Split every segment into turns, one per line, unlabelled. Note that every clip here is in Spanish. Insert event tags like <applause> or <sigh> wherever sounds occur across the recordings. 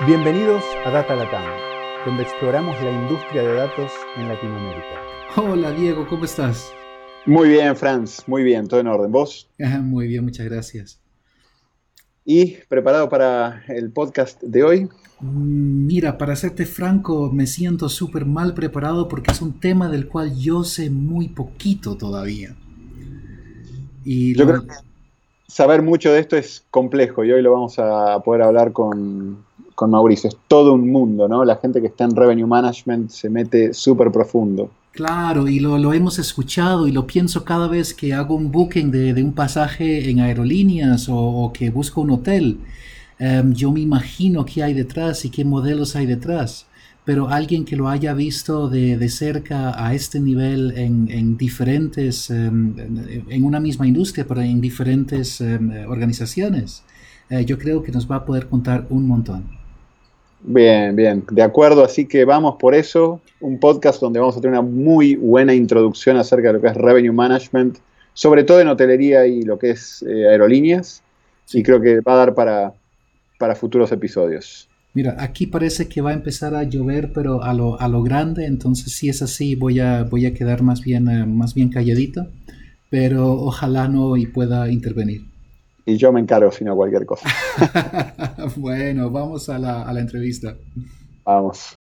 Bienvenidos a Data Latam, donde exploramos la industria de datos en Latinoamérica.
Hola Diego, ¿cómo estás?
Muy bien, Franz, muy bien, todo en orden. ¿Vos?
muy bien, muchas gracias.
¿Y preparado para el podcast de hoy?
Mm, mira, para serte franco, me siento súper mal preparado porque es un tema del cual yo sé muy poquito todavía.
Y yo creo que saber mucho de esto es complejo y hoy lo vamos a poder hablar con, con Mauricio. Es todo un mundo, ¿no? La gente que está en Revenue Management se mete súper profundo.
Claro, y lo, hemos escuchado y lo pienso cada vez que hago un booking de, un pasaje en aerolíneas o, que busco un hotel. Em, yo me imagino qué hay detrás y qué modelos hay detrás, pero alguien que lo haya visto de, cerca a este nivel en, diferentes, em, en una misma industria, pero en diferentes em, organizaciones, eh, yo creo que nos va a poder contar un montón.
Bien, bien, de acuerdo, así que vamos por eso, un podcast donde vamos a tener una muy buena introducción acerca de lo que es revenue management, sobre todo en hotelería y lo que es eh, aerolíneas, y creo que va a dar para, para futuros episodios.
Mira, aquí parece que va a empezar a llover, pero a lo, a lo grande, entonces si es así voy a, voy a quedar más bien, eh, más bien calladito, pero ojalá no y pueda intervenir
y yo me encargo sino cualquier cosa. <laughs>
bueno, vamos a la, a la, entrevista.
Vamos.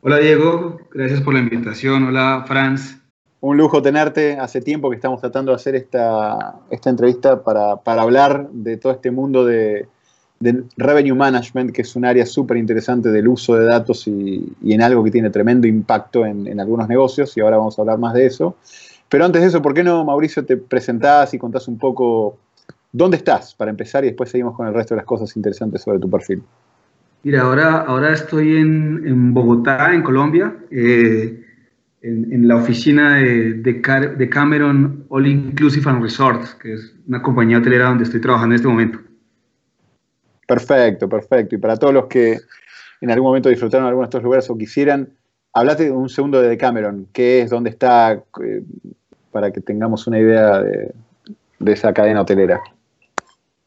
Hola Diego, gracias por la invitación. Hola Franz.
Un lujo tenerte. Hace tiempo que estamos tratando de hacer esta, esta entrevista para, para, hablar de todo este mundo de, de revenue management, que es un área súper interesante del uso de datos y, y, en algo que tiene tremendo impacto en, en algunos negocios, y ahora vamos a hablar más de eso. Pero antes de eso, ¿por qué no, Mauricio, te presentás y contás un poco ¿Dónde estás para empezar y después seguimos con el resto de las cosas interesantes sobre tu perfil?
Mira, ahora, ahora estoy en, Bogotá, en Colombia, eh, en, la oficina de, de, Cameron All Inclusive and Resorts, que es una compañía hotelera donde estoy trabajando en este momento.
Perfecto, perfecto. Y para todos los que en algún momento disfrutaron de alguno de estos lugares o quisieran, hablate un segundo de Cameron. ¿Qué es? ¿Dónde está? Eh, para que tengamos una idea de esa cadena hotelera.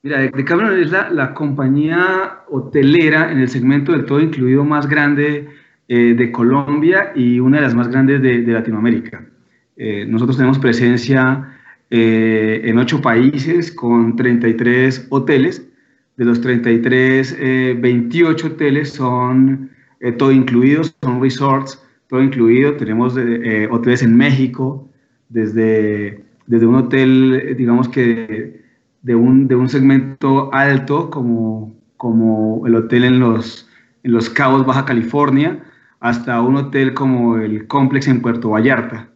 Mira, Decameron es la, compañía hotelera en el segmento del todo incluido más grande eh, de Colombia y una de las más grandes de, Latinoamérica. Eh, nosotros tenemos presencia eh, en ocho países con 33 hoteles. De los 33, 28 hoteles son todo incluidos, son resorts, todo incluido. Tenemos hoteles en México, desde, desde un hotel, digamos que de un, de un segmento alto como, como el hotel en los, en los Cabos, Baja California, hasta un hotel como el Complex en Puerto Vallarta.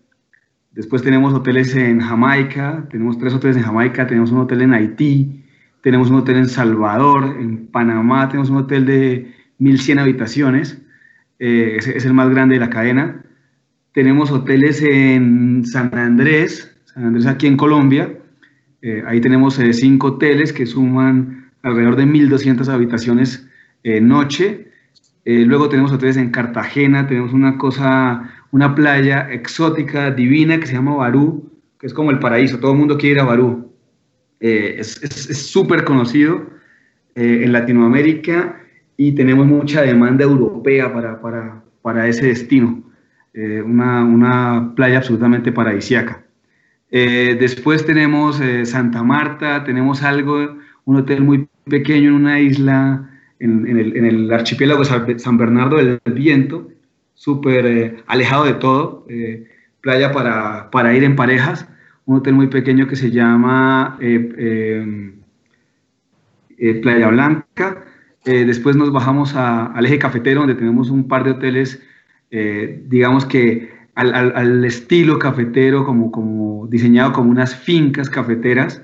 Después tenemos hoteles en Jamaica, tenemos tres hoteles en Jamaica, tenemos un hotel en Haití, tenemos un hotel en Salvador, en Panamá tenemos un hotel de 1100 habitaciones, eh, es, es, el más grande de la cadena. Tenemos hoteles en San Andrés, San Andrés aquí en Colombia, eh, ahí tenemos eh, cinco hoteles que suman alrededor de 1.200 habitaciones eh, noche. luego tenemos hoteles en Cartagena, tenemos una cosa, una playa exótica, divina, que se llama Barú, que es como el paraíso, todo el mundo quiere ir a Barú. es súper conocido en Latinoamérica y tenemos mucha demanda europea para, para, para ese destino. Una, una playa absolutamente paradisiaca. Eh, después tenemos eh, Santa Marta, tenemos algo, un hotel muy pequeño en una isla en, el, archipiélago San Bernardo del Viento, súper eh, alejado de todo, playa para, ir en parejas, un hotel muy pequeño que se llama Playa Blanca. después nos bajamos al eje cafetero, donde tenemos un par de hoteles, digamos que al, estilo cafetero, como, como diseñado como unas fincas cafeteras.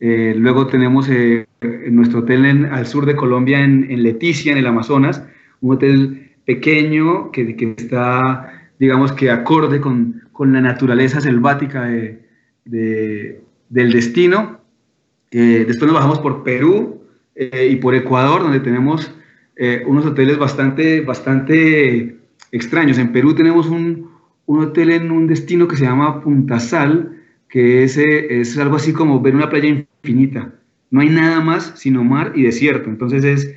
Eh, luego tenemos eh, nuestro hotel en, al sur de Colombia, en, Leticia, en el Amazonas, un hotel pequeño que, que está, digamos que acorde con, con la naturaleza selvática de, del destino. Eh, después nos bajamos por Perú y por Ecuador, donde tenemos unos hoteles bastante, bastante extraños. En Perú tenemos un, un hotel en un destino que se llama Punta Sal, que es, eh, es algo así como ver una playa infinita. No hay nada más sino mar y desierto. Entonces es,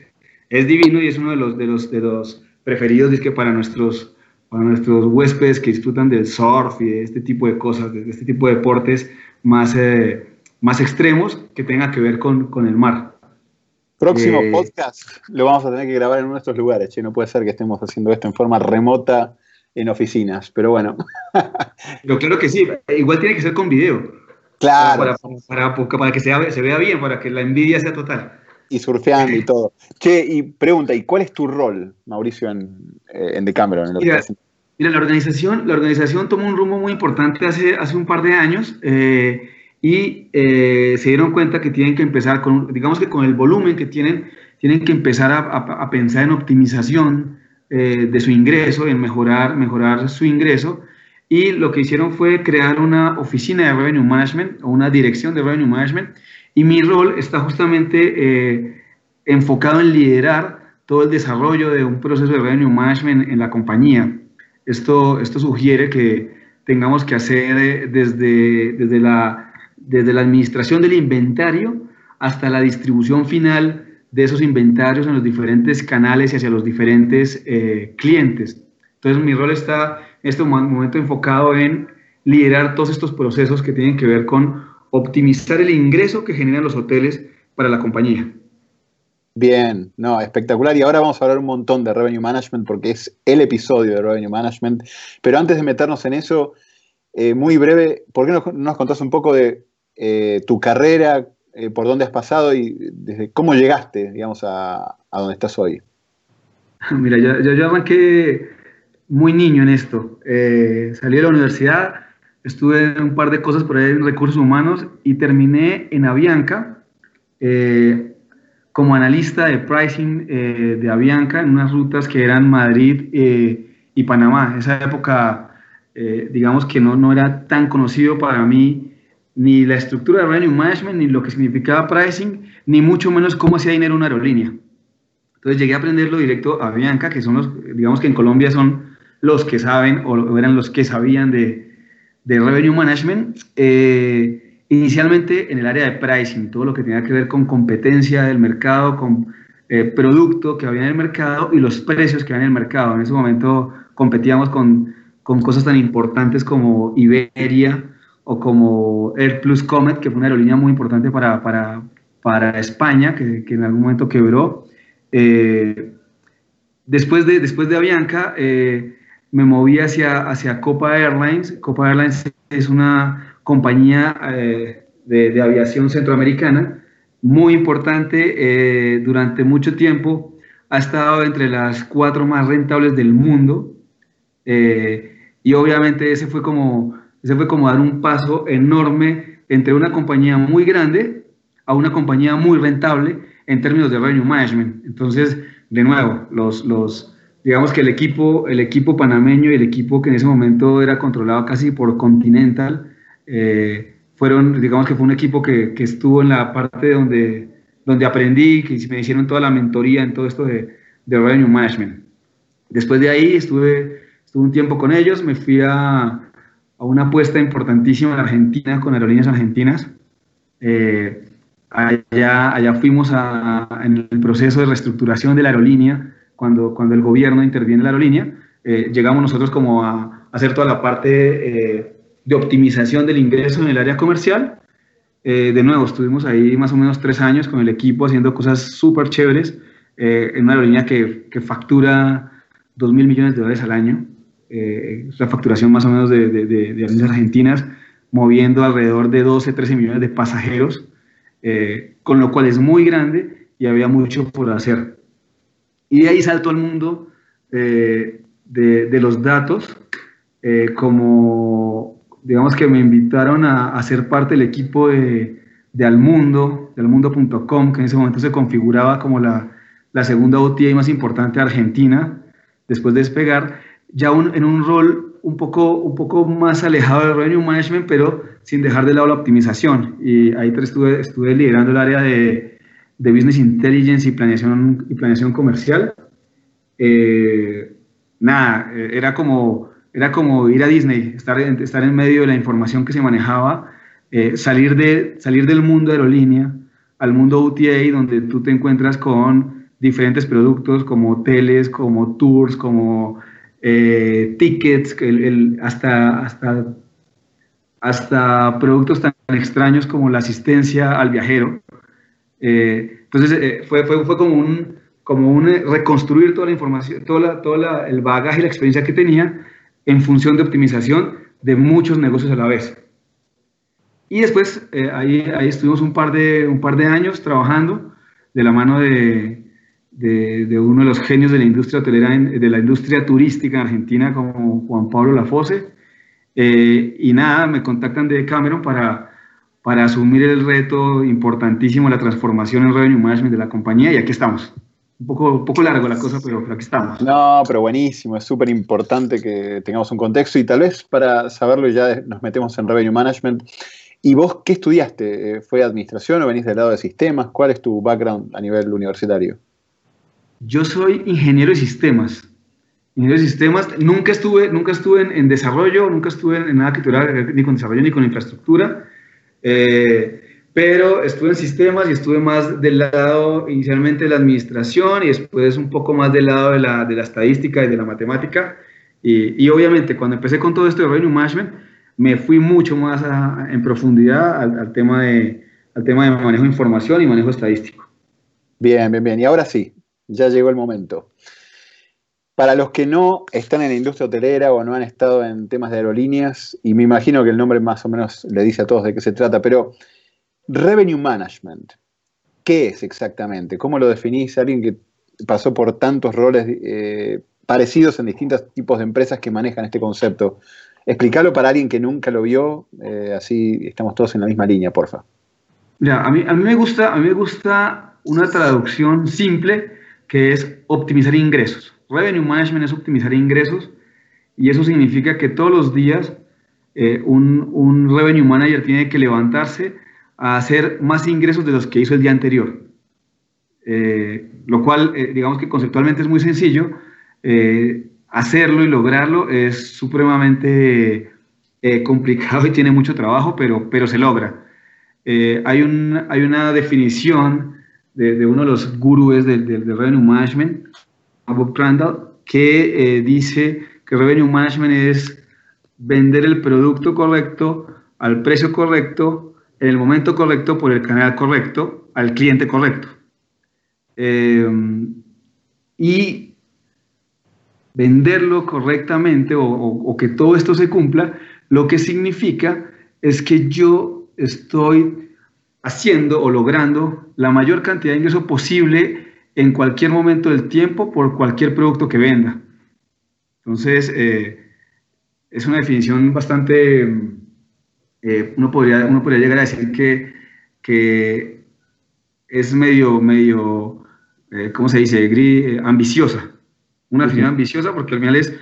es divino y es uno de los, de los, de los preferidos que para nuestros, para nuestros huéspedes que disfrutan del surf y de este tipo de cosas, de este tipo de deportes más, eh, más extremos que tenga que ver con, con el mar.
Próximo eh, podcast lo vamos a tener que grabar en estos lugares, che. no puede ser que estemos haciendo esto en forma remota en oficinas, pero bueno. <laughs>
Pero claro que sí, igual tiene que ser con video.
Claro.
Para, para, que se, se, vea bien, para que la envidia sea total.
Y surfeando y <laughs> todo. Che, y pregunta, ¿y cuál es tu rol, Mauricio, en, eh, en Decameron?
mira, la organización, la organización tomó un rumbo muy importante hace, hace un par de años. Eh, y eh, se dieron cuenta que tienen que empezar con, digamos que con el volumen que tienen, tienen que empezar a, a, pensar en optimización eh, de su ingreso, en mejorar, mejorar su ingreso. Y lo que hicieron fue crear una oficina de Revenue Management o una dirección de Revenue Management. Y mi rol está justamente eh, enfocado en liderar todo el desarrollo de un proceso de Revenue Management en la compañía. Esto, esto sugiere que tengamos que hacer desde, desde la desde la administración del inventario hasta la distribución final de esos inventarios en los diferentes canales y hacia los diferentes eh, clientes. Entonces mi rol está en este momento enfocado en liderar todos estos procesos que tienen que ver con optimizar el ingreso que generan los hoteles para la compañía.
Bien, no, espectacular. Y ahora vamos a hablar un montón de Revenue Management porque es el episodio de Revenue Management. Pero antes de meternos en eso, eh, muy breve, ¿por qué no nos contás un poco de eh, tu carrera, eh, por dónde has pasado y desde cómo llegaste, digamos, a, a donde estás hoy. <laughs>
Mira, yo, yo, yo arranqué muy niño en esto. Eh, salí de la universidad, estuve en un par de cosas por ahí en recursos humanos y terminé en Avianca como analista de pricing de Avianca en unas rutas que eran Madrid y Panamá. Esa época, digamos que no, no era tan conocido para mí ni la estructura de revenue management, ni lo que significaba pricing, ni mucho menos cómo hacía dinero una aerolínea. Entonces llegué a aprenderlo directo a Bianca, que son los, digamos que en Colombia son los que saben o eran los que sabían de, de revenue management. Eh, inicialmente en el área de pricing, todo lo que tenía que ver con competencia del mercado, con eh, producto que había en el mercado y los precios que había en el mercado. En ese momento competíamos con, con cosas tan importantes como Iberia, o como Air Plus Comet, que fue una aerolínea muy importante para, para, para España, que, que, en algún momento quebró. Eh, después, de, después de Avianca, eh, me moví hacia, hacia Copa Airlines. Copa Airlines es una compañía eh, de, de, aviación centroamericana muy importante. durante mucho tiempo ha estado entre las cuatro más rentables del mundo. y obviamente ese fue como ese fue como dar un paso enorme entre una compañía muy grande a una compañía muy rentable en términos de revenue management. Entonces, de nuevo, los, los, digamos que el equipo, el equipo panameño y el equipo que en ese momento era controlado casi por Continental, eh, fueron, digamos que fue un equipo que, que, estuvo en la parte donde, donde aprendí, que me hicieron toda la mentoría en todo esto de, de revenue management. Después de ahí estuve, estuve un tiempo con ellos, me fui a, a una apuesta importantísima en Argentina con aerolíneas argentinas. Eh, allá, allá fuimos en el proceso de reestructuración de la aerolínea, cuando, cuando el gobierno interviene en la aerolínea, eh, llegamos nosotros como a, hacer toda la parte eh, de optimización del ingreso en el área comercial. de nuevo, estuvimos ahí más o menos tres años con el equipo haciendo cosas súper chéveres en una aerolínea que, que factura 2 mil millones de dólares al año eh, la facturación más o menos de, de, de, argentinas, moviendo alrededor de 12, 13 millones de pasajeros, eh, con lo cual es muy grande y había mucho por hacer. Y de ahí salto al mundo eh, de, los datos, eh, como digamos que me invitaron a, a ser parte del equipo de, de Almundo, de almundo.com, que en ese momento se configuraba como la, la segunda OTA más importante de Argentina, después de despegar, ya en un rol un poco, un poco más alejado del revenue management, pero sin dejar de lado la optimización. Y ahí estuve, estuve liderando el área de, de Business Intelligence y planeación, y planeación comercial. Eh, nada, eh, era como, era como ir a Disney, estar, estar en medio de la información que se manejaba, eh, salir, de, salir del mundo aerolínea al mundo UTA, donde tú te encuentras con diferentes productos como hoteles, como tours, como eh, tickets, hasta, hasta, hasta productos tan extraños como la asistencia al viajero. Eh, entonces eh, fue, fue, fue, como un, como un reconstruir toda la información, toda, toda el bagaje y la experiencia que tenía en función de optimización de muchos negocios a la vez. Y después ahí, ahí estuvimos un par, de, un par de años trabajando de la mano de, de, uno de los genios de la industria hotelera, de la industria turística en Argentina, como Juan Pablo Lafose. Eh, y nada, me contactan de Cameron para, para asumir el reto importantísimo de la transformación en revenue management de la compañía y aquí estamos. Un poco, un poco largo la cosa, pero, aquí estamos.
No, pero buenísimo, es súper importante que tengamos un contexto y tal vez para saberlo ya nos metemos en revenue management. ¿Y vos qué estudiaste? ¿Fue administración o venís del lado de sistemas? ¿Cuál es tu background a nivel universitario?
Yo soy ingeniero de sistemas. Ingeniero de sistemas, nunca estuve, nunca estuve en, desarrollo, nunca estuve en nada que tuviera ni con desarrollo ni con infraestructura, eh, pero estuve en sistemas y estuve más del lado inicialmente de la administración y después un poco más del lado de la, de la estadística y de la matemática. Y, y, obviamente cuando empecé con todo esto de revenue management, me fui mucho más en profundidad al, al, tema de, al tema de manejo de información y manejo estadístico.
Bien, bien, bien. Y ahora sí, ya llegó el momento. Para los que no están en la industria hotelera o no han estado en temas de aerolíneas, y me imagino que el nombre más o menos le dice a todos de qué se trata, pero Revenue Management, ¿qué es exactamente? ¿Cómo lo definís? Alguien que pasó por tantos roles eh, parecidos en distintos tipos de empresas que manejan este concepto. Explícalo para alguien que nunca lo vio, eh, así estamos todos en la misma línea, porfa.
Mira, a mí, a mí, me gusta, a mí me gusta una traducción simple que es optimizar ingresos. Revenue Management es optimizar ingresos y eso significa que todos los días eh, un, Revenue Manager tiene que levantarse a hacer más ingresos de los que hizo el día anterior. Eh, lo cual, eh, digamos que conceptualmente es muy sencillo. hacerlo y lograrlo es supremamente complicado y tiene mucho trabajo, pero, pero se logra. hay, un, hay una definición de, uno de los gurúes del, Revenue Management, Bob Crandall, que eh, dice que Revenue Management es vender el producto correcto al precio correcto, en el momento correcto, por el canal correcto, al cliente correcto. Eh, y venderlo correctamente o, o, que todo esto se cumpla, lo que significa es que yo estoy haciendo o logrando la mayor cantidad de ingreso posible en cualquier momento del tiempo por cualquier producto que venda. Entonces, eh, es una definición bastante, eh, uno, podría, uno podría llegar a decir que, que es medio, medio eh, ¿cómo se dice?, ambiciosa. Una definición ambiciosa porque al final es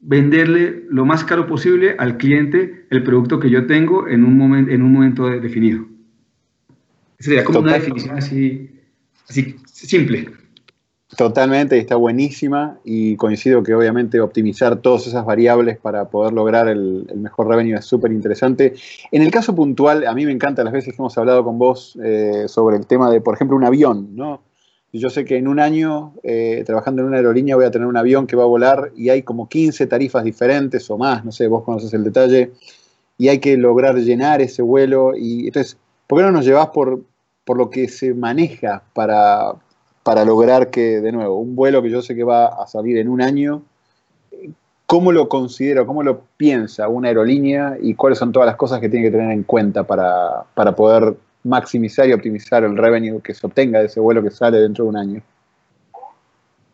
venderle lo más caro posible al cliente el producto que yo tengo en un, momento en un momento definido. Sería como una definición así, simple.
Totalmente, está buenísima y coincido que obviamente optimizar todas esas variables para poder lograr el, mejor revenue es súper interesante. En el caso puntual, a mí me encanta las veces que hemos hablado con vos eh, sobre el tema de, por ejemplo, un avión, ¿no? Yo sé que en un año, eh, trabajando en una aerolínea, voy a tener un avión que va a volar y hay como 15 tarifas diferentes o más, no sé, vos conoces el detalle, y hay que lograr llenar ese vuelo. Y entonces, ¿por qué no nos llevas por, por lo que se maneja para, para lograr que, de nuevo, un vuelo que yo sé que va a salir en un año, ¿cómo lo considera, cómo lo piensa una aerolínea y cuáles son todas las cosas que tiene que tener en cuenta para, poder maximizar y optimizar el revenue que se obtenga de ese vuelo que sale dentro de un año?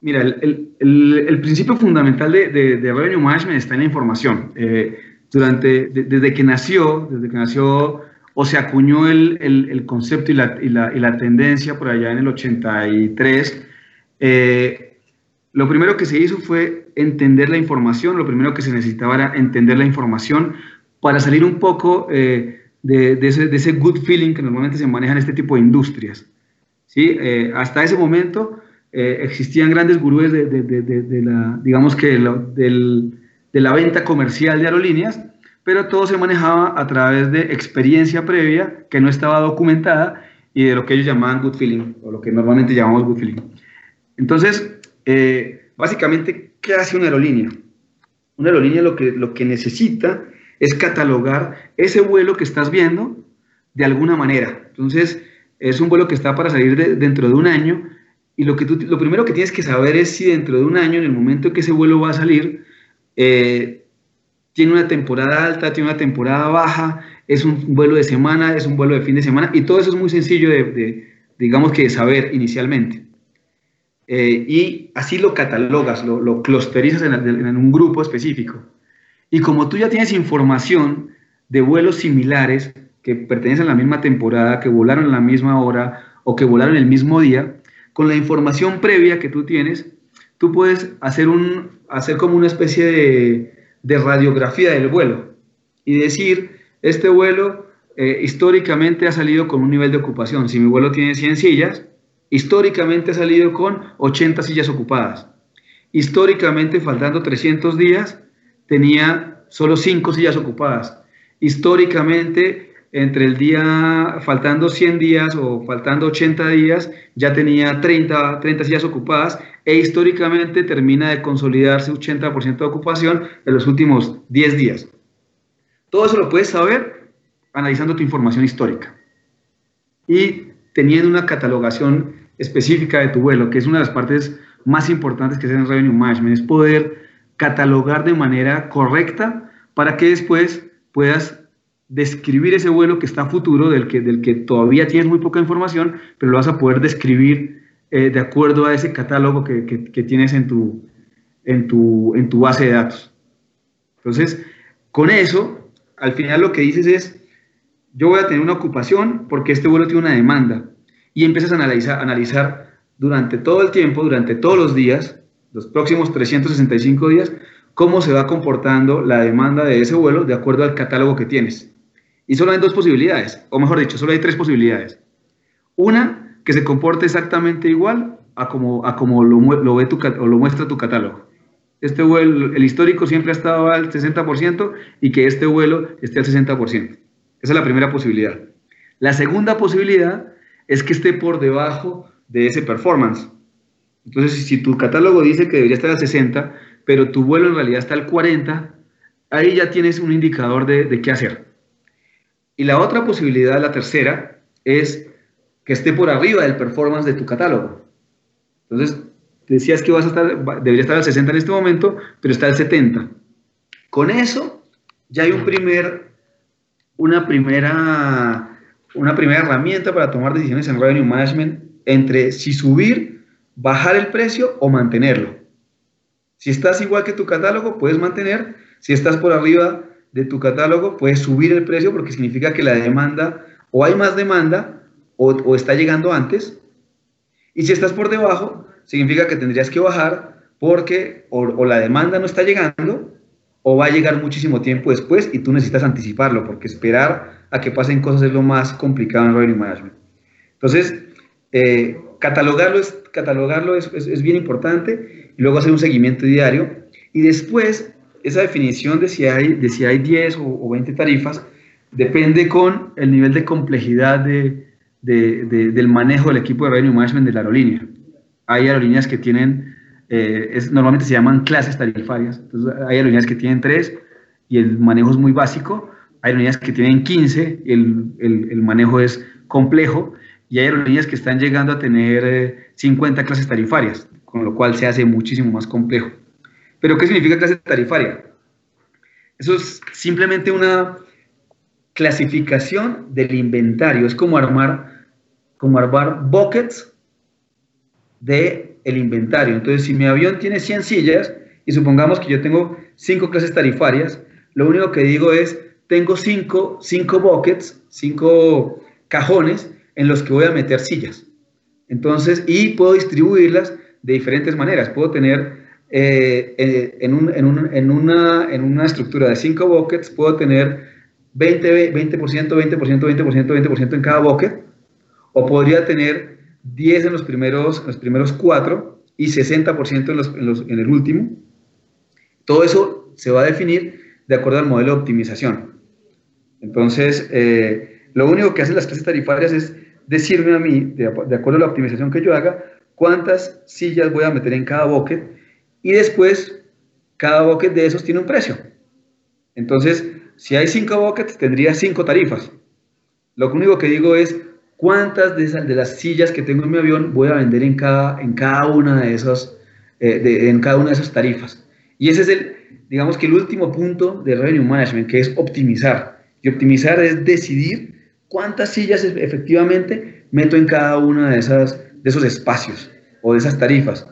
Mira, el, principio fundamental de, de, Revenue Management está en la información. Eh, durante, desde que nació, desde que nació o se acuñó el, el, concepto y la, y, la, y la, tendencia por allá en el 83, eh, lo primero que se hizo fue entender la información, lo primero que se necesitaba era entender la información para salir un poco eh, de, de, ese, de, ese, good feeling que normalmente se maneja en este tipo de industrias. ¿sí? Eh, hasta ese momento existían grandes gurúes de, de la, digamos que del, de la venta comercial de aerolíneas, pero todo se manejaba a través de experiencia previa que no estaba documentada y de lo que ellos llamaban good feeling, o lo que normalmente llamamos good feeling. Entonces, eh, básicamente, ¿qué hace una aerolínea? Una aerolínea lo que, lo que necesita es catalogar ese vuelo que estás viendo de alguna manera. Entonces, es un vuelo que está para salir dentro de un año y lo, que tú, lo primero que tienes que saber es si dentro de un año, en el momento en que ese vuelo va a salir, eh, tiene una temporada alta, tiene una temporada baja, es un vuelo de semana, es un vuelo de fin de semana, y todo eso es muy sencillo de, digamos que de saber inicialmente. Eh, y así lo catalogas, lo, lo clusterizas en, un grupo específico. Y como tú ya tienes información de vuelos similares que pertenecen a la misma temporada, que volaron a la misma hora o que volaron el mismo día, con la información previa que tú tienes, tú puedes hacer, un, hacer como una especie de, de radiografía del vuelo y decir, este vuelo eh, históricamente ha salido con un nivel de ocupación. Si mi vuelo tiene 100 sillas, históricamente ha salido con 80 sillas ocupadas. Históricamente, faltando 300 días, tenía solo 5 sillas ocupadas. Históricamente, entre el día, faltando 100 días o faltando 80 días, ya tenía 30, 30 sillas ocupadas e históricamente termina de consolidarse 80% de ocupación en los últimos 10 días. Todo eso lo puedes saber analizando tu información histórica y teniendo una catalogación específica de tu vuelo, que es una de las partes más importantes que se en Revenue Management, es poder catalogar de manera correcta para que después puedas describir ese vuelo que está futuro, del que, del que todavía tienes muy poca información, pero lo vas a poder describir eh, de acuerdo a ese catálogo que, que, tienes en tu, en, tu, en tu base de datos. Entonces, con eso, al final lo que dices es, yo voy a tener una ocupación porque este vuelo tiene una demanda. Y empiezas a analizar, analizar durante todo el tiempo, durante todos los días, los próximos 365 días, cómo se va comportando la demanda de ese vuelo de acuerdo al catálogo que tienes. Y solo hay dos posibilidades, o mejor dicho, solo hay tres posibilidades. Una, que se comporte exactamente igual a como, lo, ve tu, o lo muestra tu catálogo. Este vuelo, el histórico siempre ha estado al 60% y que este vuelo esté al 60%. Esa es la primera posibilidad. La segunda posibilidad es que esté por debajo de ese performance. Entonces, si tu catálogo dice que debería estar al 60, pero tu vuelo en realidad está al 40, ahí ya tienes un indicador de qué hacer. Y la otra posibilidad, la tercera, es que esté por arriba del performance de tu catálogo. Entonces, decías que vas a estar, debería estar al 60 en este momento, pero está al 70. Con eso, ya hay un primer, una, primera, una primera herramienta para tomar decisiones en revenue management entre si subir, bajar el precio o mantenerlo. Si estás igual que tu catálogo, puedes mantener. Si estás por arriba de tu catálogo, puedes subir el precio porque significa que la demanda, o hay más demanda, o, está llegando antes. Y si estás por debajo, significa que tendrías que bajar porque o, la demanda no está llegando, o va a llegar muchísimo tiempo después y tú necesitas anticiparlo, porque esperar a que pasen cosas es lo más complicado en Revenue Management. Entonces, eh, catalogarlo, es, catalogarlo es, es, bien importante y luego hacer un seguimiento diario. Y después esa definición de si hay, de si hay 10 o, 20 tarifas depende con el nivel de complejidad de, de, del manejo del equipo de revenue management de la aerolínea. Hay aerolíneas que tienen, eh, es, normalmente se llaman clases tarifarias, hay aerolíneas que tienen 3 y el manejo es muy básico, hay aerolíneas que tienen 15 y el, el, manejo es complejo, y hay aerolíneas que están llegando a tener 50 eh, clases tarifarias, con lo cual se hace muchísimo más complejo. Pero ¿qué significa clase tarifaria? Eso es simplemente una clasificación del inventario. Es como armar, como armar buckets del el inventario. Entonces, si mi avión tiene 100 sillas y supongamos que yo tengo 5 clases tarifarias, lo único que digo es, tengo 5 buckets, 5 cajones en los que voy a meter sillas. Entonces, y puedo distribuirlas de diferentes maneras. Puedo tener eh, eh, en, un, en, un, en, una, en, una, estructura de 5 buckets, puedo tener 20%, 20%, 20%, 20%, 20% en cada bucket, o podría tener 10 en los primeros, los primeros 4 y 60% en, los, en, los, en el último. Todo eso se va a definir de acuerdo al modelo de optimización. Entonces, eh, lo único que hacen las clases tarifarias es decirme a mí, de, acuerdo a la optimización que yo haga, cuántas sillas voy a meter en cada bucket y después cada bucket de esos tiene un precio. Entonces, si hay cinco buckets, tendría cinco tarifas. Lo único que digo es cuántas de, esas, de las sillas que tengo en mi avión voy a vender en cada, en cada una de esas, eh, en cada una de esas tarifas. Y ese es el, digamos que el último punto de Revenue Management, que es optimizar. Y optimizar es decidir cuántas sillas efectivamente meto en cada uno de, de esos espacios o de esas tarifas,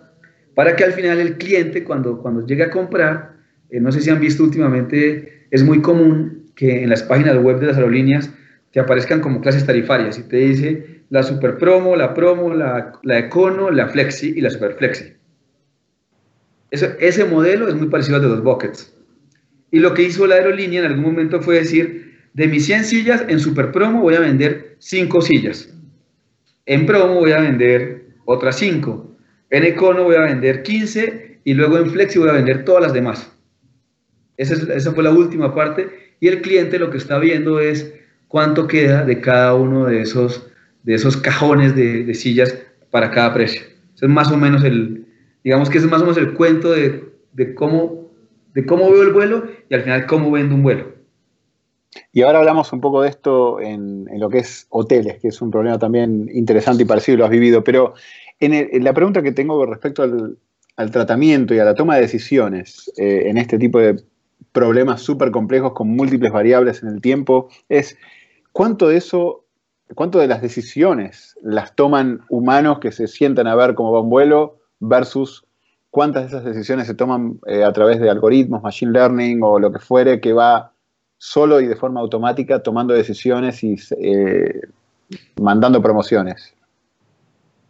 para que al final el cliente cuando, cuando llegue a comprar, eh, no sé si han visto últimamente, es muy común que en las páginas web de las aerolíneas te aparezcan como clases tarifarias y te dice la super promo, la promo, la, la econo, la flexi y la super flexi. ese modelo es muy parecido al de los buckets. Y lo que hizo la aerolínea en algún momento fue decir, de mis 100 sillas, en Super Promo voy a vender 5 sillas. En Promo voy a vender otras 5. En Econo voy a vender 15 y luego en Flexi voy a vender todas las demás. Esa, fue la última parte y el cliente lo que está viendo es cuánto queda de cada uno de esos, de esos cajones de, sillas para cada precio. es más o menos el, digamos que es más o menos el cuento de, cómo, de cómo veo el vuelo y al final cómo vendo un vuelo.
Y ahora hablamos un poco de esto en, lo que es hoteles, que es un problema también interesante y parecido, lo has vivido, pero en, la pregunta que tengo respecto al, tratamiento y a la toma de decisiones eh, en este tipo de problemas súper complejos con múltiples variables en el tiempo es cuánto de eso, cuánto de las decisiones las toman humanos que se sientan a ver cómo va un vuelo versus cuántas de esas decisiones se toman eh, a través de algoritmos, machine learning o lo que fuere que va solo y de forma automática tomando decisiones y eh, mandando promociones?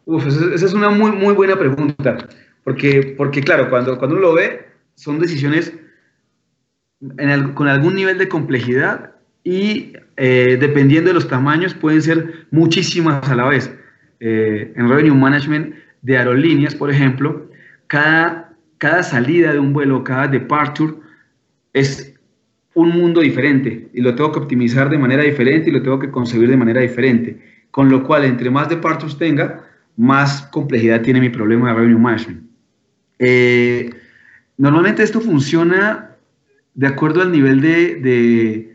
Uf, esa es una muy, muy buena pregunta, porque, porque claro, cuando, cuando uno lo ve, son decisiones con algún nivel de complejidad y eh, dependiendo de los tamaños pueden ser muchísimas a la vez. Eh, en Revenue Management de aerolíneas, por ejemplo, cada, cada salida de un vuelo, cada departure es un mundo diferente y lo tengo que optimizar de manera diferente y lo tengo que concebir de manera diferente. Con lo cual, entre más departures tenga, más complejidad tiene mi problema de revenue management. Eh, normalmente esto funciona de acuerdo al nivel de,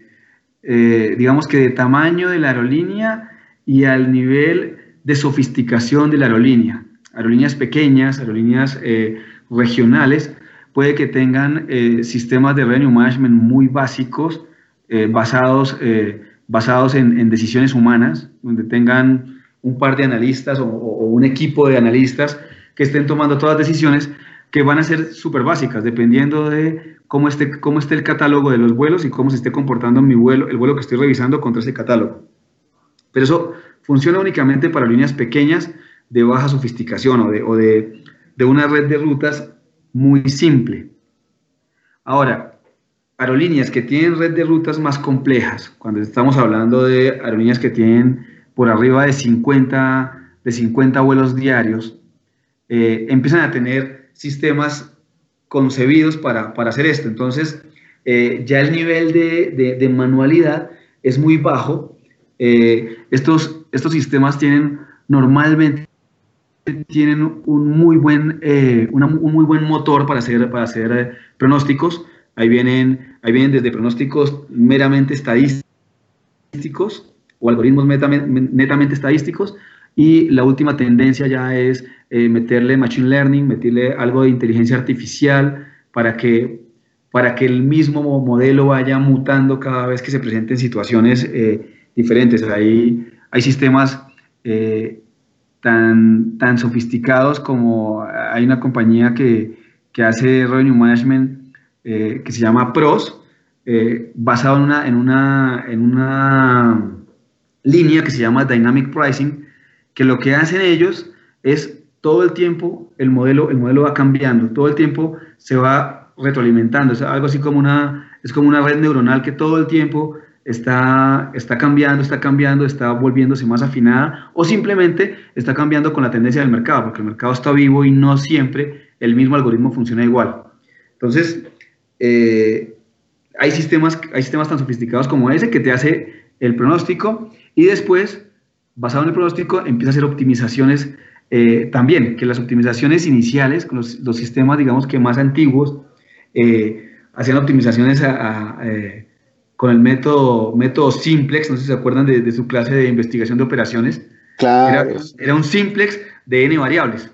eh, digamos que de tamaño de la aerolínea y al nivel de sofisticación de la aerolínea. Aerolíneas pequeñas, aerolíneas eh, regionales, puede que tengan eh, sistemas de revenue management muy básicos, eh, basados, eh, basados en, decisiones humanas, donde tengan un par de analistas o, un equipo de analistas que estén tomando todas las decisiones que van a ser súper básicas, dependiendo de cómo esté, cómo esté el catálogo de los vuelos y cómo se esté comportando mi vuelo, el vuelo que estoy revisando contra ese catálogo. Pero eso funciona únicamente para líneas pequeñas de baja sofisticación o de, o de, de una red de rutas muy simple. Ahora, aerolíneas que tienen red de rutas más complejas, cuando estamos hablando de aerolíneas que tienen por arriba de 50, de 50 vuelos diarios, eh, empiezan a tener sistemas concebidos para, hacer esto. Entonces, eh, ya el nivel de, manualidad es muy bajo. Eh, estos, estos sistemas tienen normalmente tienen un muy buen, un muy buen motor para hacer, para hacer pronósticos. Ahí vienen, ahí vienen desde pronósticos meramente estadísticos o algoritmos netamente estadísticos. Y la última tendencia ya es eh, meterle machine learning, meterle algo de inteligencia artificial para que, para que el mismo modelo vaya mutando cada vez que se presenten situaciones diferentes. Ahí hay sistemas tan, tan sofisticados como hay una compañía que, que hace revenue management eh, que se llama PROS, eh, basado en, una, en una línea que se llama Dynamic Pricing, que lo que hacen ellos es todo el tiempo el modelo, el modelo va cambiando, todo el tiempo se va retroalimentando, es algo así como una, es como una red neuronal que todo el tiempo está, está cambiando, está cambiando, está volviéndose más afinada o simplemente está cambiando con la tendencia del mercado, porque el mercado está vivo y no siempre el mismo algoritmo funciona igual. Entonces, eh, hay, sistemas, hay sistemas tan sofisticados como ese que te hace el pronóstico y después basado en el pronóstico, empieza a hacer optimizaciones eh, también, que las optimizaciones iniciales, con los, sistemas, digamos que más antiguos, eh, hacían optimizaciones eh, con el método, método simplex, no sé si se acuerdan de, su clase de investigación de operaciones.
Claro.
Era, un simplex de n variables.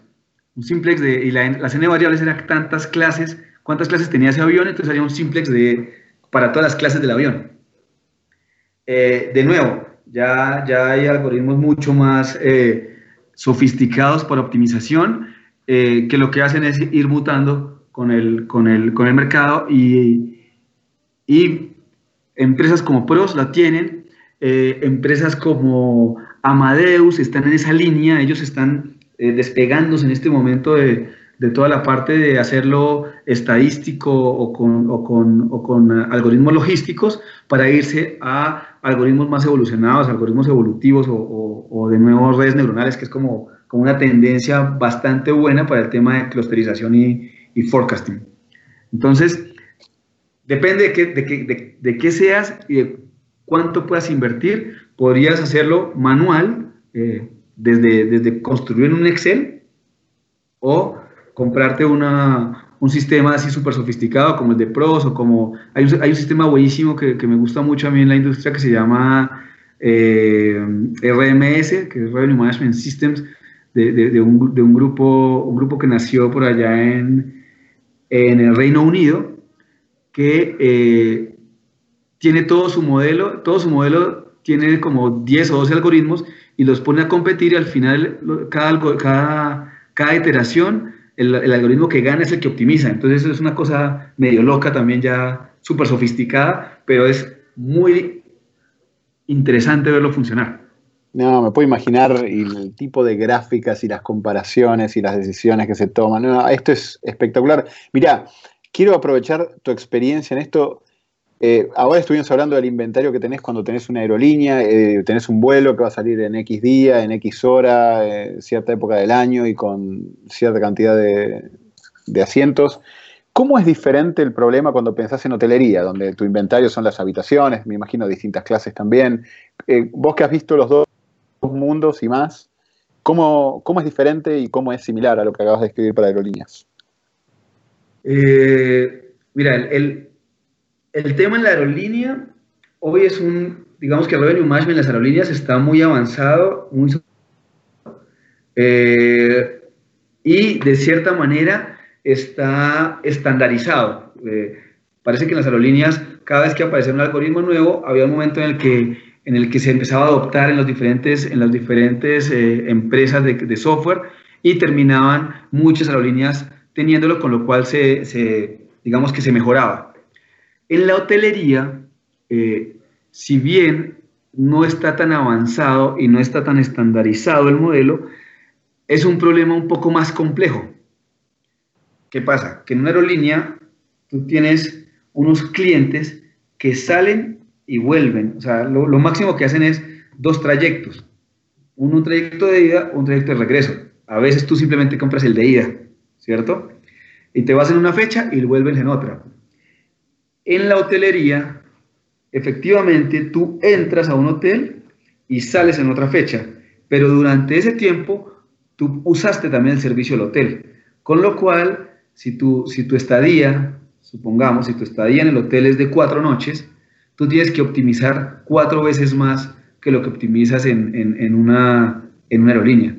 Un simplex de, y las n variables eran tantas clases, cuántas clases tenía ese avión, entonces haría un simplex de, para todas las clases del avión. De nuevo, ya, ya hay algoritmos mucho más eh, sofisticados para optimización eh, que lo que hacen es ir mutando con el, con el, con el mercado y, y, empresas como PROS la tienen, eh, empresas como Amadeus están en esa línea, ellos están despegándose en este momento de, de toda la parte de hacerlo estadístico o con, o con, o con algoritmos logísticos para irse a algoritmos más evolucionados, algoritmos evolutivos o, o, de nuevos redes neuronales, que es como, como, una tendencia bastante buena para el tema de clusterización y, y forecasting. Entonces, depende de qué, de, de, qué, seas y de cuánto puedas invertir, podrías hacerlo manual, eh, desde, desde construir un Excel o comprarte una, un sistema así súper sofisticado como el de PROS o como... Hay un, hay un sistema buenísimo que, que, me gusta mucho a mí en la industria que se llama eh, RMS, que es Revenue Management Systems, de, de, un, de, un, grupo, un grupo que nació por allá en, en el Reino Unido, que eh, tiene todo su modelo, todo su modelo tiene como 10 o 12 algoritmos y los pone a competir y al final cada, cada, cada iteración el, algoritmo que gana es el que optimiza. Entonces eso es una cosa medio loca también ya súper sofisticada, pero es muy interesante verlo funcionar.
No, me puedo imaginar el tipo de gráficas y las comparaciones y las decisiones que se toman. esto es espectacular. Mira, quiero aprovechar tu experiencia en esto. Eh, ahora estuvimos hablando del inventario que tenés cuando tenés una aerolínea, eh, tenés un vuelo que va a salir en X día, en X hora, en cierta época del año y con cierta cantidad de, asientos. ¿Cómo es diferente el problema cuando pensás en hotelería, donde tu inventario son las habitaciones, me imagino distintas clases también? Eh, vos que has visto los dos mundos y más, ¿cómo, ¿cómo, es diferente y cómo es similar a lo que acabas de escribir para aerolíneas?
mira, el tema en la aerolínea, hoy es un, digamos que el revenue management en las aerolíneas está muy avanzado, muy eh, y de cierta manera está estandarizado. Eh, parece que en las aerolíneas, cada vez que aparecía un algoritmo nuevo, había un momento en el que, en el que se empezaba a adoptar en, los diferentes, en las diferentes eh, empresas de, software y terminaban muchas aerolíneas teniéndolo, con lo cual se digamos que se mejoraba. En la hotelería, eh, si bien no está tan avanzado y no está tan estandarizado el modelo, es un problema un poco más complejo. ¿Qué pasa? Que en una aerolínea tú tienes unos clientes que salen y vuelven. O sea, lo, máximo que hacen es dos trayectos. un trayecto de ida, un trayecto de regreso. A veces tú simplemente compras el de ida, ¿cierto? Y te vas en una fecha y vuelves en otra. En la hotelería, efectivamente, tú entras a un hotel y sales en otra fecha, pero durante ese tiempo tú usaste también el servicio del hotel. Con lo cual, si tu, si tu estadía, supongamos, si tu estadía en el hotel es de cuatro noches, tú tienes que optimizar cuatro veces más que lo que optimizas en, en, una, en una aerolínea.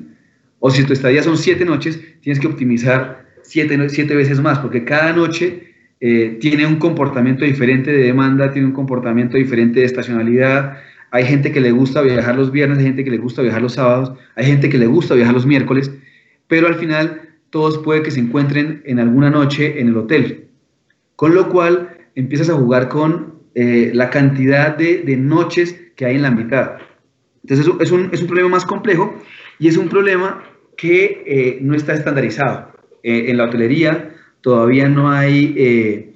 O si tu estadía son siete noches, tienes que optimizar siete, siete veces más, porque cada noche eh, tiene un comportamiento diferente de demanda, tiene un comportamiento diferente de estacionalidad. Hay gente que le gusta viajar los viernes, hay gente que le gusta viajar los sábados, hay gente que le gusta viajar los miércoles, pero al final todos puede que se encuentren en alguna noche en el hotel. Con lo cual empiezas a jugar con eh, la cantidad de, noches que hay en la mitad. Entonces es un, es un problema más complejo y es un problema que eh, no está estandarizado. en la hotelería todavía no hay, eh,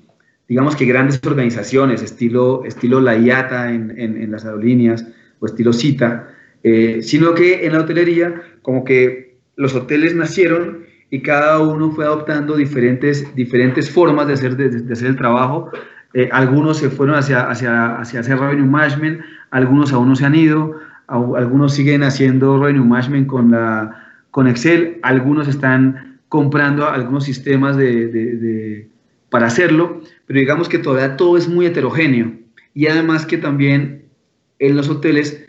digamos que grandes organizaciones, estilo, estilo la IATA en, en, las aerolíneas o estilo CITA, eh, sino que en la hotelería como que los hoteles nacieron y cada uno fue adoptando diferentes, diferentes formas de hacer, de, hacer el trabajo. Eh, algunos se fueron hacia, hacia, hacia hacer revenue management, algunos aún no se han ido, algunos siguen haciendo revenue management con, la, con Excel, algunos están comprando algunos sistemas de, para hacerlo, pero digamos que todavía todo es muy heterogéneo. Y además que también en los hoteles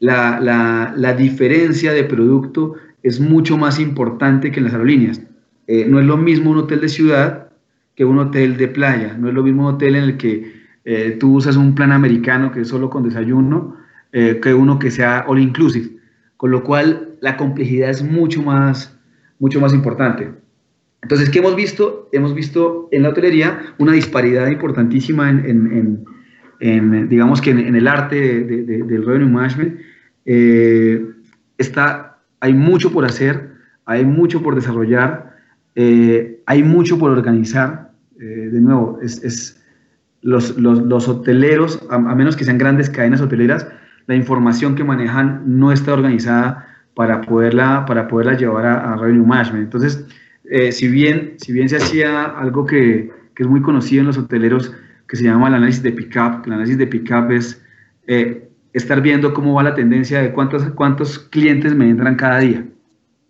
la, la, diferencia de producto es mucho más importante que en las aerolíneas. Eh, no es lo mismo un hotel de ciudad que un hotel de playa, no es lo mismo un hotel en el que eh, tú usas un plan americano que es solo con desayuno, eh, que uno que sea all inclusive, con lo cual la complejidad es mucho más, mucho más importante. Entonces, ¿qué hemos visto? Hemos visto en la hotelería una disparidad importantísima en, en, digamos que en, el arte del revenue management. Eh, está, hay mucho por hacer, hay mucho por desarrollar, eh, hay mucho por organizar. de nuevo, es, es los, los, los, hoteleros, a, menos que sean grandes cadenas hoteleras, la información que manejan no está organizada para poderla, para poderla llevar a, revenue management. Entonces, eh, si, bien, si bien se hacía algo que, que, es muy conocido en los hoteleros, que se llama el análisis de pick-up, el análisis de pick-up es eh, estar viendo cómo va la tendencia de cuántos, cuántos clientes me entran cada día.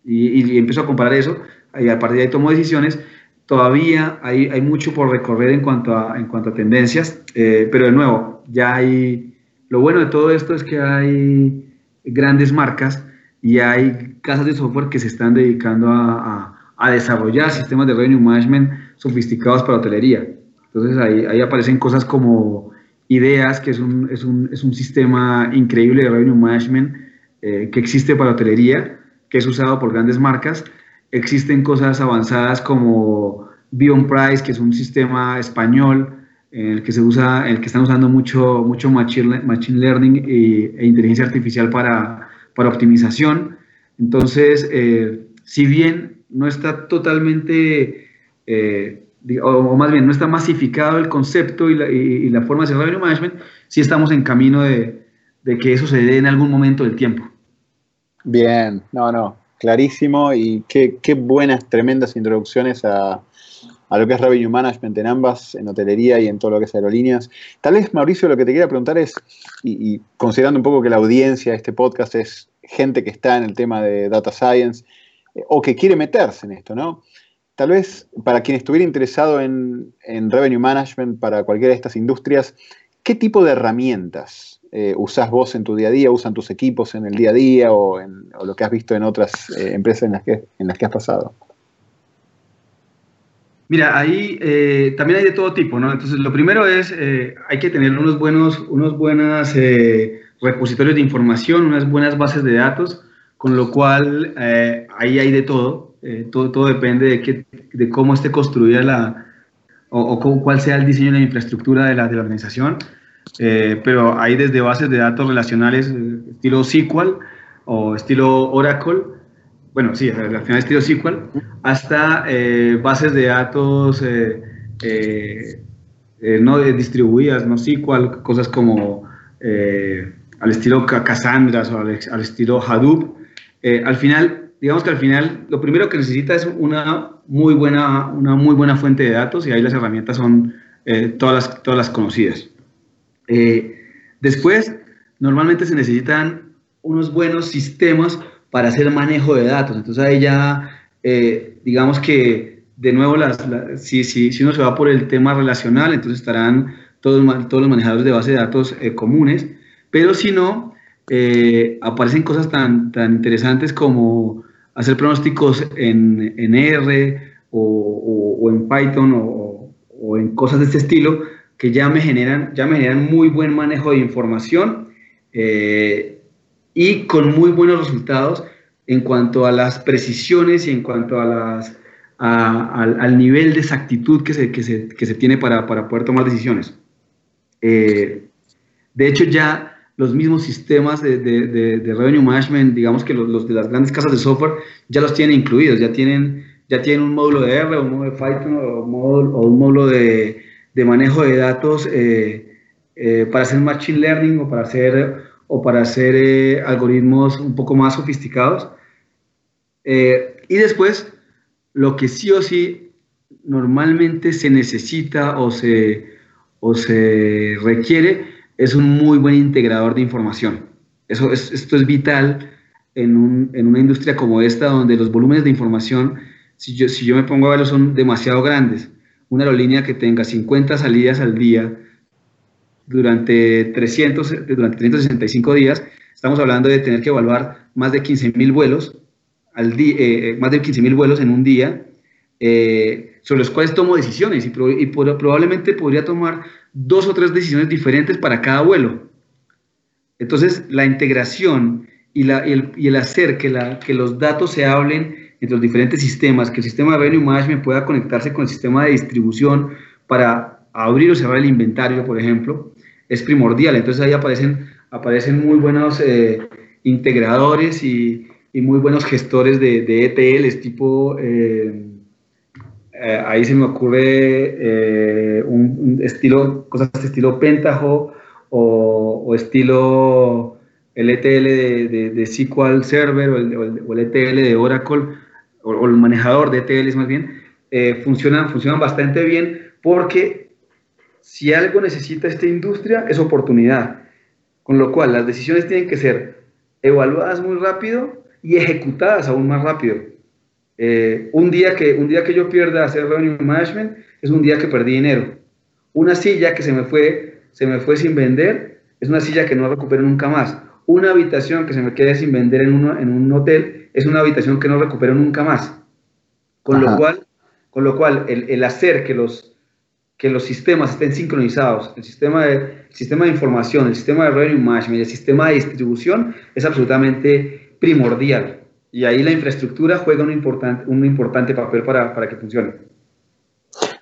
Y, y, empiezo a comparar eso, y a partir de ahí tomo decisiones. Todavía hay, hay mucho por recorrer en cuanto a, en cuanto a tendencias, eh, pero de nuevo, ya hay lo bueno de todo esto es que hay grandes marcas y hay casas de software que se están dedicando a, desarrollar sistemas de revenue management sofisticados para hotelería. Entonces ahí, aparecen cosas como Ideas, que es un, es un, es un sistema increíble de revenue management eh, que existe para hotelería, que es usado por grandes marcas. Existen cosas avanzadas como Beyond Price, que es un sistema español el que se usa, el que están usando mucho, mucho machine, machine learning e, inteligencia artificial para, para optimización. Entonces, eh, si bien no está totalmente, eh, o, más bien no está masificado el concepto y la, forma de hacer revenue management, sí estamos en camino de, que eso se dé en algún momento del tiempo.
Bien, no, no, clarísimo y qué buenas, tremendas introducciones a, a lo que es revenue management en ambas, en hotelería y en todo lo que es aerolíneas. Tal vez, Mauricio, lo que te quería preguntar es, y, considerando un poco que la audiencia de este podcast es gente que está en el tema de data science eh, o que quiere meterse en esto, ¿no? Tal vez para quien estuviera interesado en, revenue management para cualquiera de estas industrias, ¿qué tipo de herramientas eh, usás vos en tu día a día, usan tus equipos en el día a día o, en, lo que has visto en otras eh, empresas en las, que, en las que has pasado?
Mira, ahí eh, también hay de todo tipo, ¿no? Entonces, lo primero es, eh, hay que tener unos buenos, unos buenos eh, repositorios de información, unas buenas bases de datos, con lo cual ahí hay de todo. todo, todo depende de, qué, de cómo esté construida la, o, o cuál sea el diseño de la infraestructura de la, de la organización. pero hay desde bases de datos relacionales estilo SQL o estilo Oracle, bueno, sí, al final estilo SQL, hasta eh, bases de datos eh, eh, no distribuidas, no SQL, cosas como al estilo Cassandra o al, estilo Hadoop. al final, digamos que al final, lo primero que necesita es una muy buena, una muy buena fuente de datos y ahí las herramientas son todas, las, todas las conocidas. después, normalmente se necesitan unos buenos sistemas para hacer manejo de datos. Entonces ahí ya, eh, digamos que de nuevo, las, si, si, si, uno se va por el tema relacional, entonces estarán todos, todos los manejadores de base de datos eh, comunes, pero si no, eh, aparecen cosas tan, tan interesantes como hacer pronósticos en, en R o, o, en Python o, o, en cosas de este estilo que ya me generan, ya me generan muy buen manejo de información y con muy buenos resultados en cuanto a las precisiones y en cuanto a las, al, nivel de exactitud que se, que se, que se tiene para, para, poder tomar decisiones. Eh, de hecho, ya los mismos sistemas de, de, de, revenue management, digamos que los, los, de las grandes casas de software, ya los tienen incluidos, ya tienen, ya tienen un módulo de R, un módulo de Python o, un módulo, o un módulo de, manejo de datos eh, eh, para hacer machine learning o para hacer o para hacer eh, algoritmos un poco más sofisticados. Eh, y después, lo que sí o sí normalmente se necesita o se, o se requiere es un muy buen integrador de información. Eso esto es vital en, una industria como esta, donde los volúmenes de información, si yo, si yo me pongo a verlo, son demasiado grandes. Una aerolínea que tenga 50 salidas al día durante, 300, durante 365 días, estamos hablando de tener que evaluar más de 15.000 vuelos, al eh, eh, más de 15.000 vuelos en un día, eh, sobre los cuales tomo decisiones y, probablemente podría tomar dos o tres decisiones diferentes para cada vuelo. Entonces, la integración y, el, hacer que, que, los datos se hablen entre los diferentes sistemas, que el sistema de Revenue Management pueda conectarse con el sistema de distribución para abrir o cerrar el inventario, por ejemplo, es primordial. Entonces ahí aparecen, aparecen muy buenos eh, integradores y, muy buenos gestores de, de ETLs, tipo, eh, eh, ahí se me ocurre un, estilo, cosas de estilo Pentaho o, estilo el ETL de, SQL Server o el, ETL de Oracle o, el manejador de ETLs más bien, funcionan, funcionan bastante bien porque si algo necesita esta industria es oportunidad, con lo cual las decisiones tienen que ser evaluadas muy rápido y ejecutadas aún más rápido. Eh, un, día que, un día que yo pierda hacer revenue management es un día que perdí dinero. Una silla que se me fue, se me fue sin vender es una silla que no recupero nunca más. Una habitación que se me quede sin vender en, en un hotel es una habitación que no recupero nunca más. Con lo cual, con lo cual el, el hacer que los, que los sistemas estén sincronizados, el sistema de, sistema de información, el sistema de revenue management, el sistema de distribución es absolutamente primordial. Y ahí la infraestructura juega un importante, un importante papel para, para que funcione.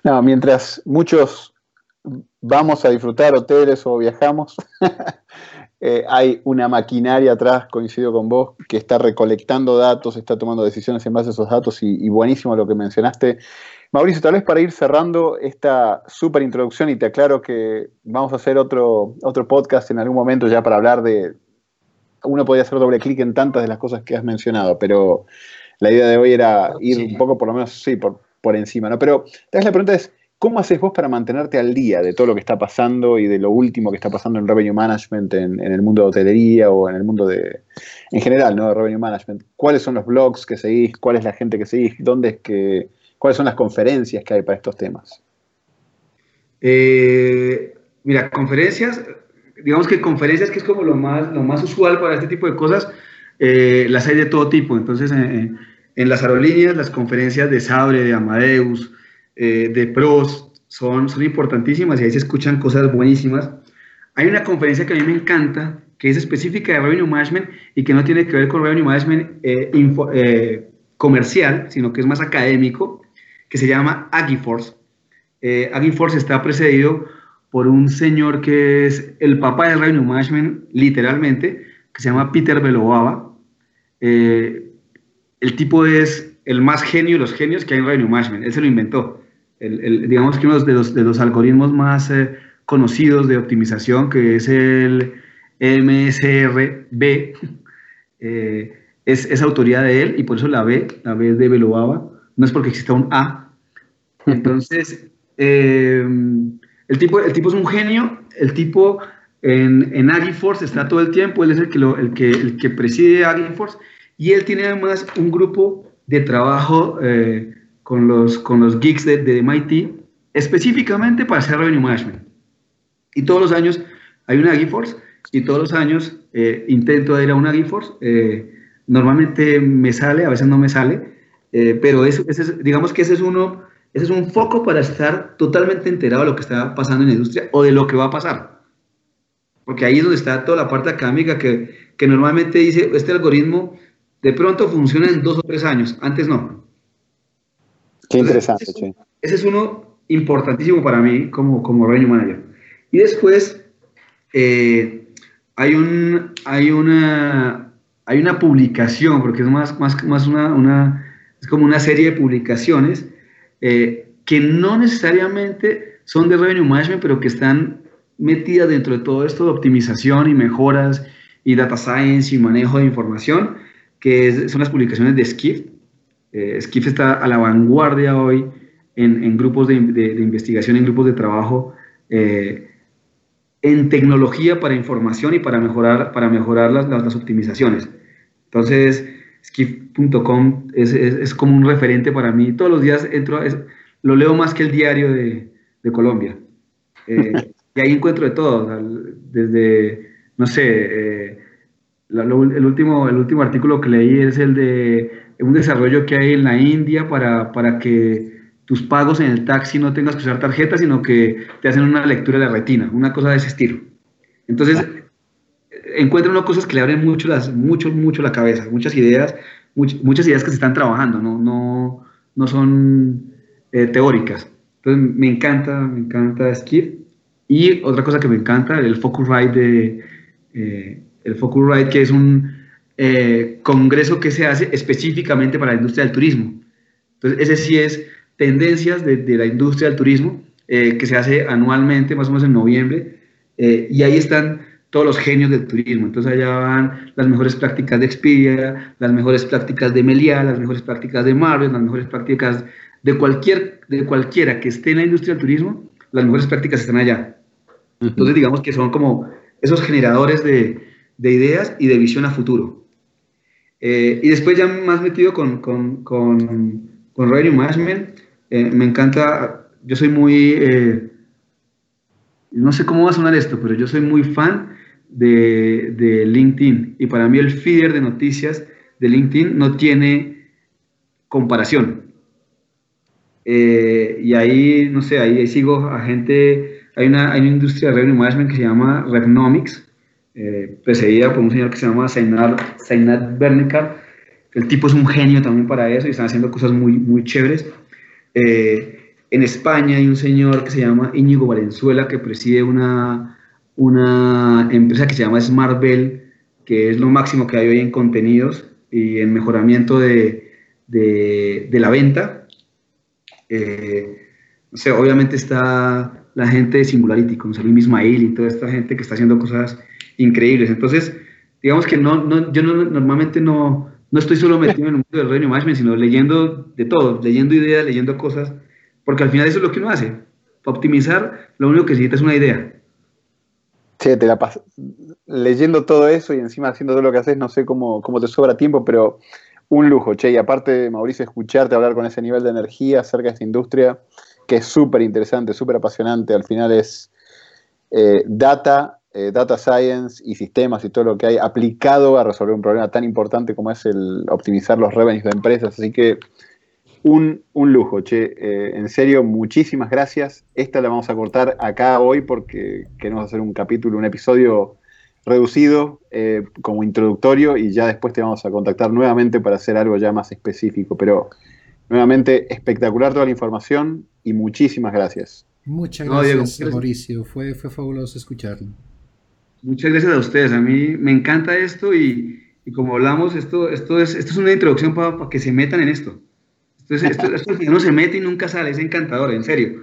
No, mientras muchos vamos a disfrutar hoteles o viajamos, <laughs> eh, hay una maquinaria atrás, coincido con vos, que está recolectando datos, está tomando decisiones en base a esos datos y buenísimo lo que mencionaste. Mauricio, tal vez para ir cerrando esta súper introducción y te aclaro que vamos a hacer otro, otro podcast en algún momento ya para hablar de... Uno podría hacer doble clic en tantas de las cosas que has mencionado, pero la idea de hoy era ir un poco, por lo menos, sí, por, por encima, ¿no? Pero tal vez la pregunta es, ¿cómo haces vos para mantenerte al día de todo lo que está pasando y de lo último que está pasando en Revenue Management, en, en el mundo de hotelería o en el mundo de, en general, ¿no? De Revenue Management. ¿Cuáles son los blogs que seguís? ¿Cuál es la gente que seguís? ¿Dónde es que ¿Cuáles son las conferencias que hay para estos temas?
Eh, mira, conferencias, digamos que conferencias que es como lo más, lo más usual para este tipo de cosas, eh, las hay de todo tipo. Entonces, en las aerolíneas, las conferencias de Sabre, de Amadeus, eh, de Pros, son, son importantísimas y ahí se escuchan cosas buenísimas. Hay una conferencia que a mí me encanta, que es específica de Revenue Management y que no tiene que ver con Revenue Management comercial, sino que es más académico, que se llama Agiforce. Eh, Agiforce está precedido por un señor que es el papá del Revenue Management, literalmente, que se llama Peter Beloava. Eh, el tipo es el más genio de los genios que hay en Revenue Management. Él se lo inventó. digamos que uno de los, de los algoritmos más eh, conocidos de optimización, que es el MSRB, eh, es, es, autoría de él y por eso la B, la B es de Beloava. No es porque exista un A, entonces, eh, el, tipo, el tipo es un genio, el tipo en, en Agiforce está todo el tiempo, él es el que, el que, el que preside Agiforce y él tiene además un grupo de trabajo eh, con, los, con los geeks de, de, MIT específicamente para hacer revenue management. Y todos los años hay un Agiforce y todos los años eh, intento ir a un Agiforce. normalmente me sale, a veces no me sale, pero eso, digamos que ese es uno ese es un foco para estar totalmente enterado de lo que está pasando en la industria o de lo que va a pasar. Porque ahí es donde está toda la parte académica que, que normalmente dice, este algoritmo de pronto funciona en dos o tres años, antes no.
Qué interesante,
ese, ese es uno importantísimo para mí como, como revenue manager. Y después eh, hay, un, hay, una, hay una publicación, porque es más, más, más una, una, es como una serie de publicaciones eh, que no necesariamente son de revenue management, pero que están metidas dentro de todo esto de optimización y mejoras y data science y manejo de información, que son las publicaciones de Skift. Eh, Skift está a la vanguardia hoy en, grupos de, investigación, en grupos de trabajo, eh, en tecnología para información y para mejorar, para mejorar las, las, optimizaciones. Entonces, skiff.com es, es, es, como un referente para mí. Todos los días entro, lo leo más que el diario de, de Colombia. Eh, <laughs> y ahí encuentro de todo, desde, no sé, eh, el, último, el último artículo que leí es el de un desarrollo que hay en la India para, para que tus pagos en el taxi no tengas que usar tarjeta, sino que te hacen una lectura de la retina, una cosa de ese estilo. Entonces, encuentro unas cosas que le abren mucho, las, mucho, mucho la cabeza, muchas ideas, muchas ideas que se están trabajando, no, no, no son eh, teóricas. Entonces, me encanta, me encanta Skip. Y otra cosa que me encanta, el Focusrite de... Eh, el Focusrite, que es un eh, congreso que se hace específicamente para la industria del turismo. Entonces, ese sí es tendencias de, la industria del turismo, eh, que se hace anualmente, más o menos en noviembre, eh, y ahí están todos los genios del turismo. Entonces allá van las mejores prácticas de Expedia, las mejores prácticas de Meliá, las mejores prácticas de Marvel, las mejores prácticas de, cualquier, de cualquiera que esté en la industria del turismo, las mejores prácticas están allá. Entonces digamos que son como esos generadores de, de ideas y de visión a futuro. Eh, y después ya más metido con, con, con, con Revenue Management, eh, me encanta, yo soy muy, eh, no sé cómo va a sonar esto, pero yo soy muy fan de, de, LinkedIn. Y para mí el feeder de noticias de LinkedIn no tiene comparación. y ahí, no sé, ahí, sigo a gente, hay una, hay una industria de Revenue Management que se llama Revnomics, eh, precedida por un señor que se llama Zainat Bernikar. El tipo es un genio también para eso y están haciendo cosas muy, muy chéveres. Eh, en España hay un señor que se llama Íñigo Valenzuela que preside una, una empresa que se llama Smartbell, que es lo máximo que hay hoy en contenidos y en mejoramiento de, de, la venta. Eh, sé, obviamente está la gente de Singularity, como Salim Ismail y toda esta gente que está haciendo cosas increíbles. Entonces, digamos que no, no, yo no, normalmente no, no estoy solo metido en el mundo del revenue management, sino leyendo de todo, leyendo ideas, leyendo cosas, porque al final eso es lo que uno hace. Optimizar, lo único que necesita es una idea.
Sí, te la leyendo todo eso y encima haciendo todo lo que haces, no sé cómo, cómo te sobra tiempo, pero un lujo, che. Y aparte, Mauricio, escucharte hablar con ese nivel de energía acerca de esta industria, que es súper interesante, súper apasionante. Al final es eh, data eh, data science y sistemas y todo lo que hay aplicado a resolver un problema tan importante como es el optimizar los revenues de empresas. Así que un, lujo, che. Eh, en serio, muchísimas gracias. Esta la vamos a cortar acá hoy porque queremos hacer un capítulo, un episodio reducido eh, como introductorio y ya después te vamos a contactar nuevamente para hacer algo ya más específico. Pero nuevamente, espectacular toda la información y muchísimas gracias.
Muchas gracias, Mauricio. Fue, fue fabuloso escucharlo.
Muchas gracias a ustedes. A mí me encanta esto y, como hablamos, esto, esto, es, esto es una introducción para que se metan en esto. Esto, esto, esto uno se mete y nunca sale, es encantador, en serio.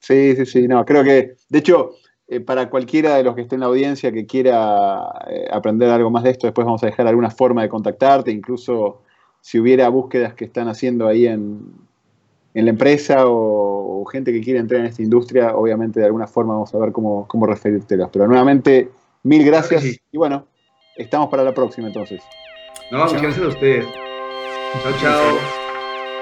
Sí, sí, sí, no, creo que, de hecho, eh, para cualquiera de los que esté en la audiencia que quiera eh, aprender algo más de esto, después vamos a dejar alguna forma de contactarte, incluso si hubiera búsquedas que están haciendo ahí en, en la empresa o, gente que quiere entrar en esta industria, obviamente de alguna forma vamos a ver cómo, cómo referírtelas. Pero nuevamente, mil gracias y bueno, estamos para la próxima entonces.
No, muchas gracias a ustedes. Chao, chao.